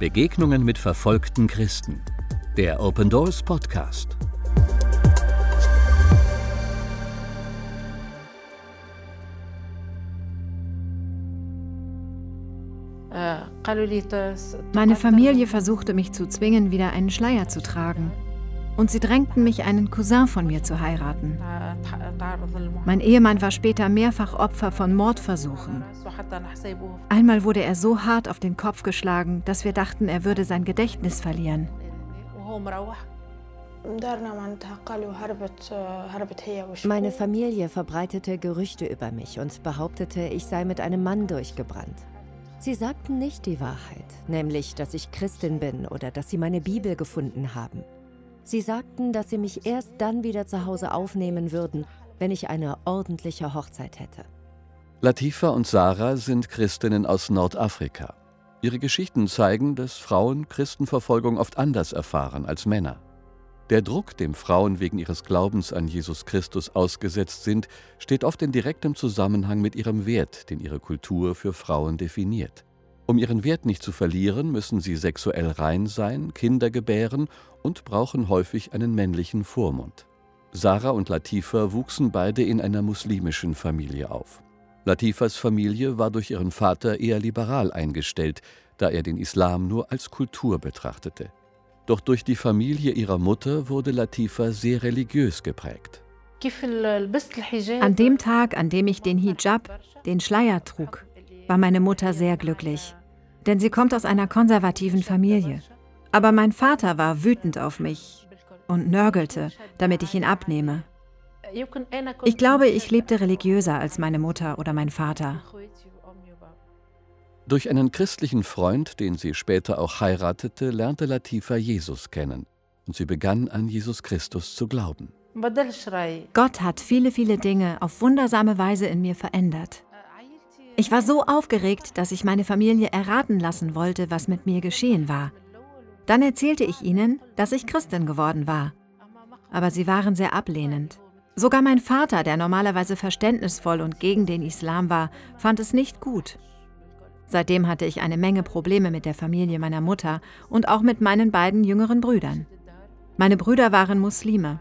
Begegnungen mit verfolgten Christen. Der Open Doors Podcast. Meine Familie versuchte mich zu zwingen, wieder einen Schleier zu tragen. Und sie drängten mich, einen Cousin von mir zu heiraten. Mein Ehemann war später mehrfach Opfer von Mordversuchen. Einmal wurde er so hart auf den Kopf geschlagen, dass wir dachten, er würde sein Gedächtnis verlieren. Meine Familie verbreitete Gerüchte über mich und behauptete, ich sei mit einem Mann durchgebrannt. Sie sagten nicht die Wahrheit, nämlich, dass ich Christin bin oder dass sie meine Bibel gefunden haben. Sie sagten, dass sie mich erst dann wieder zu Hause aufnehmen würden, wenn ich eine ordentliche Hochzeit hätte. Latifa und Sarah sind Christinnen aus Nordafrika. Ihre Geschichten zeigen, dass Frauen Christenverfolgung oft anders erfahren als Männer. Der Druck, dem Frauen wegen ihres Glaubens an Jesus Christus ausgesetzt sind, steht oft in direktem Zusammenhang mit ihrem Wert, den ihre Kultur für Frauen definiert. Um ihren Wert nicht zu verlieren, müssen sie sexuell rein sein, Kinder gebären und brauchen häufig einen männlichen Vormund. Sarah und Latifa wuchsen beide in einer muslimischen Familie auf. Latifas Familie war durch ihren Vater eher liberal eingestellt, da er den Islam nur als Kultur betrachtete. Doch durch die Familie ihrer Mutter wurde Latifa sehr religiös geprägt. An dem Tag, an dem ich den Hijab, den Schleier trug, war meine Mutter sehr glücklich. Denn sie kommt aus einer konservativen Familie. Aber mein Vater war wütend auf mich und nörgelte, damit ich ihn abnehme. Ich glaube, ich lebte religiöser als meine Mutter oder mein Vater. Durch einen christlichen Freund, den sie später auch heiratete, lernte Latifa Jesus kennen und sie begann an Jesus Christus zu glauben. Gott hat viele, viele Dinge auf wundersame Weise in mir verändert. Ich war so aufgeregt, dass ich meine Familie erraten lassen wollte, was mit mir geschehen war. Dann erzählte ich ihnen, dass ich Christin geworden war. Aber sie waren sehr ablehnend. Sogar mein Vater, der normalerweise verständnisvoll und gegen den Islam war, fand es nicht gut. Seitdem hatte ich eine Menge Probleme mit der Familie meiner Mutter und auch mit meinen beiden jüngeren Brüdern. Meine Brüder waren Muslime.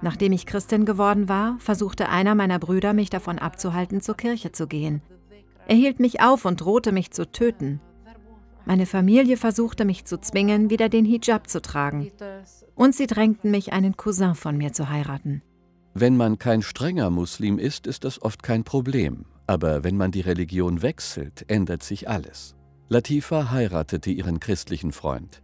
Nachdem ich Christin geworden war, versuchte einer meiner Brüder, mich davon abzuhalten, zur Kirche zu gehen. Er hielt mich auf und drohte mich zu töten. Meine Familie versuchte mich zu zwingen, wieder den Hijab zu tragen. Und sie drängten mich, einen Cousin von mir zu heiraten. Wenn man kein strenger Muslim ist, ist das oft kein Problem. Aber wenn man die Religion wechselt, ändert sich alles. Latifa heiratete ihren christlichen Freund.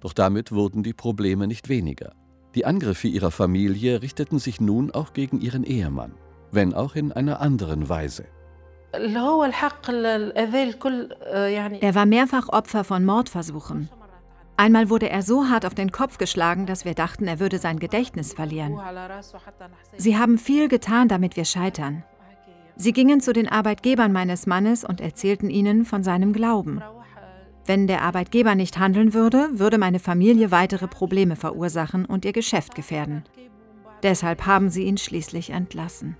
Doch damit wurden die Probleme nicht weniger. Die Angriffe ihrer Familie richteten sich nun auch gegen ihren Ehemann, wenn auch in einer anderen Weise. Er war mehrfach Opfer von Mordversuchen. Einmal wurde er so hart auf den Kopf geschlagen, dass wir dachten, er würde sein Gedächtnis verlieren. Sie haben viel getan, damit wir scheitern. Sie gingen zu den Arbeitgebern meines Mannes und erzählten ihnen von seinem Glauben. Wenn der Arbeitgeber nicht handeln würde, würde meine Familie weitere Probleme verursachen und ihr Geschäft gefährden. Deshalb haben sie ihn schließlich entlassen.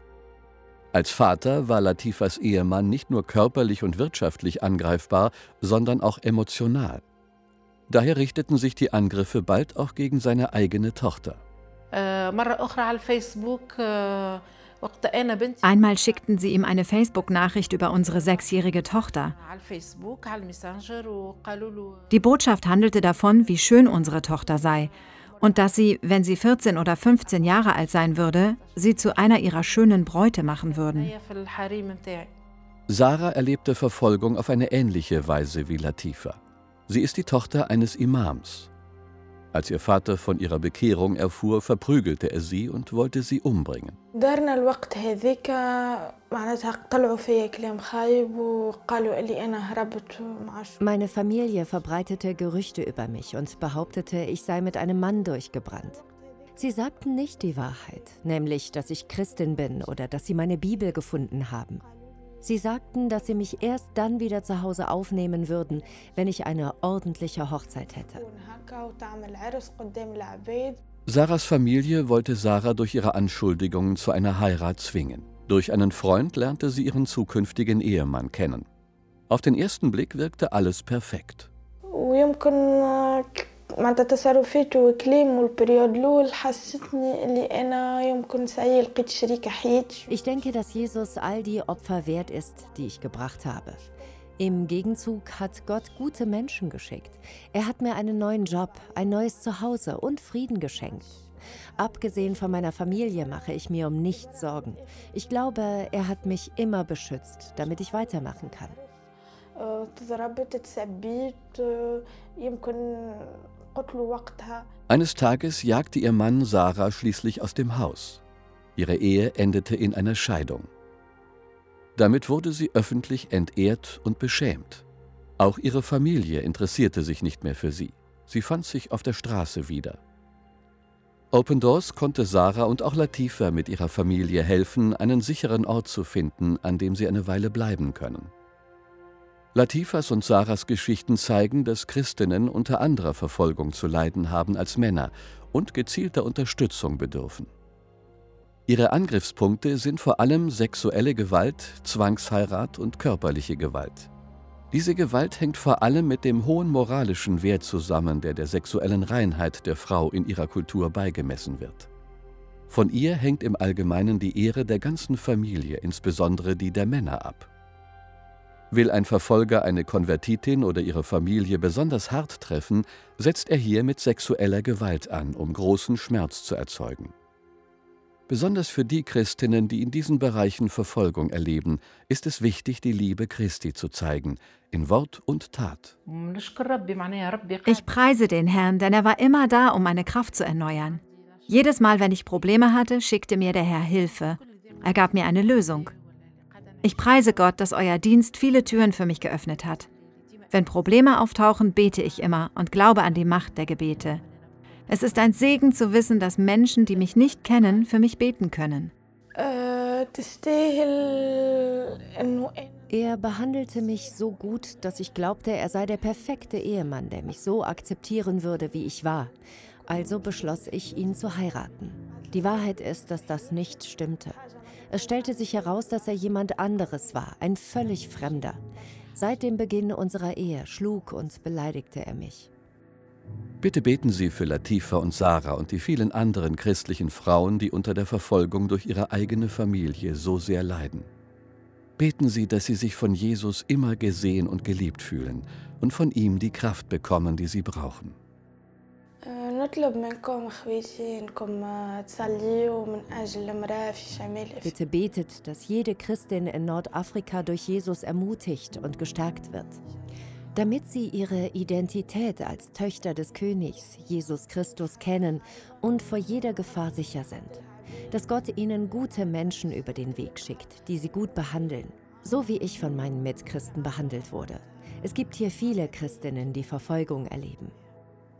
Als Vater war Latifas Ehemann nicht nur körperlich und wirtschaftlich angreifbar, sondern auch emotional. Daher richteten sich die Angriffe bald auch gegen seine eigene Tochter. Äh, Einmal schickten sie ihm eine Facebook-Nachricht über unsere sechsjährige Tochter. Die Botschaft handelte davon, wie schön unsere Tochter sei und dass sie, wenn sie 14 oder 15 Jahre alt sein würde, sie zu einer ihrer schönen Bräute machen würden. Sarah erlebte Verfolgung auf eine ähnliche Weise wie Latifa. Sie ist die Tochter eines Imams. Als ihr Vater von ihrer Bekehrung erfuhr, verprügelte er sie und wollte sie umbringen. Meine Familie verbreitete Gerüchte über mich und behauptete, ich sei mit einem Mann durchgebrannt. Sie sagten nicht die Wahrheit, nämlich, dass ich Christin bin oder dass sie meine Bibel gefunden haben. Sie sagten, dass sie mich erst dann wieder zu Hause aufnehmen würden, wenn ich eine ordentliche Hochzeit hätte. Sarahs Familie wollte Sarah durch ihre Anschuldigungen zu einer Heirat zwingen. Durch einen Freund lernte sie ihren zukünftigen Ehemann kennen. Auf den ersten Blick wirkte alles perfekt. معناتها تصرفاته وكلامه البريود الاول حسيتني اللي انا يمكن سعي لقيت شريك حياتي Ich denke, dass Jesus all die Opfer wert ist, die ich gebracht habe. Im Gegenzug hat Gott gute Menschen geschickt. Er hat mir einen neuen Job, ein neues Zuhause und Frieden geschenkt. Abgesehen von meiner Familie mache ich mir um nichts Sorgen. Ich glaube, er hat mich immer beschützt, damit ich weitermachen kann. eines Tages jagte ihr Mann Sarah schließlich aus dem Haus. Ihre Ehe endete in einer Scheidung. Damit wurde sie öffentlich entehrt und beschämt. Auch ihre Familie interessierte sich nicht mehr für sie. Sie fand sich auf der Straße wieder. Open Doors konnte Sarah und auch Latifa mit ihrer Familie helfen, einen sicheren Ort zu finden, an dem sie eine Weile bleiben können. Latifas und Sarahs Geschichten zeigen, dass Christinnen unter anderer Verfolgung zu leiden haben als Männer und gezielter Unterstützung bedürfen. Ihre Angriffspunkte sind vor allem sexuelle Gewalt, Zwangsheirat und körperliche Gewalt. Diese Gewalt hängt vor allem mit dem hohen moralischen Wert zusammen, der der sexuellen Reinheit der Frau in ihrer Kultur beigemessen wird. Von ihr hängt im Allgemeinen die Ehre der ganzen Familie, insbesondere die der Männer, ab. Will ein Verfolger eine Konvertitin oder ihre Familie besonders hart treffen, setzt er hier mit sexueller Gewalt an, um großen Schmerz zu erzeugen. Besonders für die Christinnen, die in diesen Bereichen Verfolgung erleben, ist es wichtig, die Liebe Christi zu zeigen, in Wort und Tat. Ich preise den Herrn, denn er war immer da, um meine Kraft zu erneuern. Jedes Mal, wenn ich Probleme hatte, schickte mir der Herr Hilfe. Er gab mir eine Lösung. Ich preise Gott, dass euer Dienst viele Türen für mich geöffnet hat. Wenn Probleme auftauchen, bete ich immer und glaube an die Macht der Gebete. Es ist ein Segen zu wissen, dass Menschen, die mich nicht kennen, für mich beten können. Er behandelte mich so gut, dass ich glaubte, er sei der perfekte Ehemann, der mich so akzeptieren würde, wie ich war. Also beschloss ich, ihn zu heiraten. Die Wahrheit ist, dass das nicht stimmte. Es stellte sich heraus, dass er jemand anderes war, ein völlig Fremder. Seit dem Beginn unserer Ehe schlug und beleidigte er mich. Bitte beten Sie für Latifa und Sarah und die vielen anderen christlichen Frauen, die unter der Verfolgung durch ihre eigene Familie so sehr leiden. Beten Sie, dass sie sich von Jesus immer gesehen und geliebt fühlen und von ihm die Kraft bekommen, die sie brauchen. Bitte betet, dass jede Christin in Nordafrika durch Jesus ermutigt und gestärkt wird, damit sie ihre Identität als Töchter des Königs, Jesus Christus, kennen und vor jeder Gefahr sicher sind. Dass Gott ihnen gute Menschen über den Weg schickt, die sie gut behandeln, so wie ich von meinen Mitchristen behandelt wurde. Es gibt hier viele Christinnen, die Verfolgung erleben.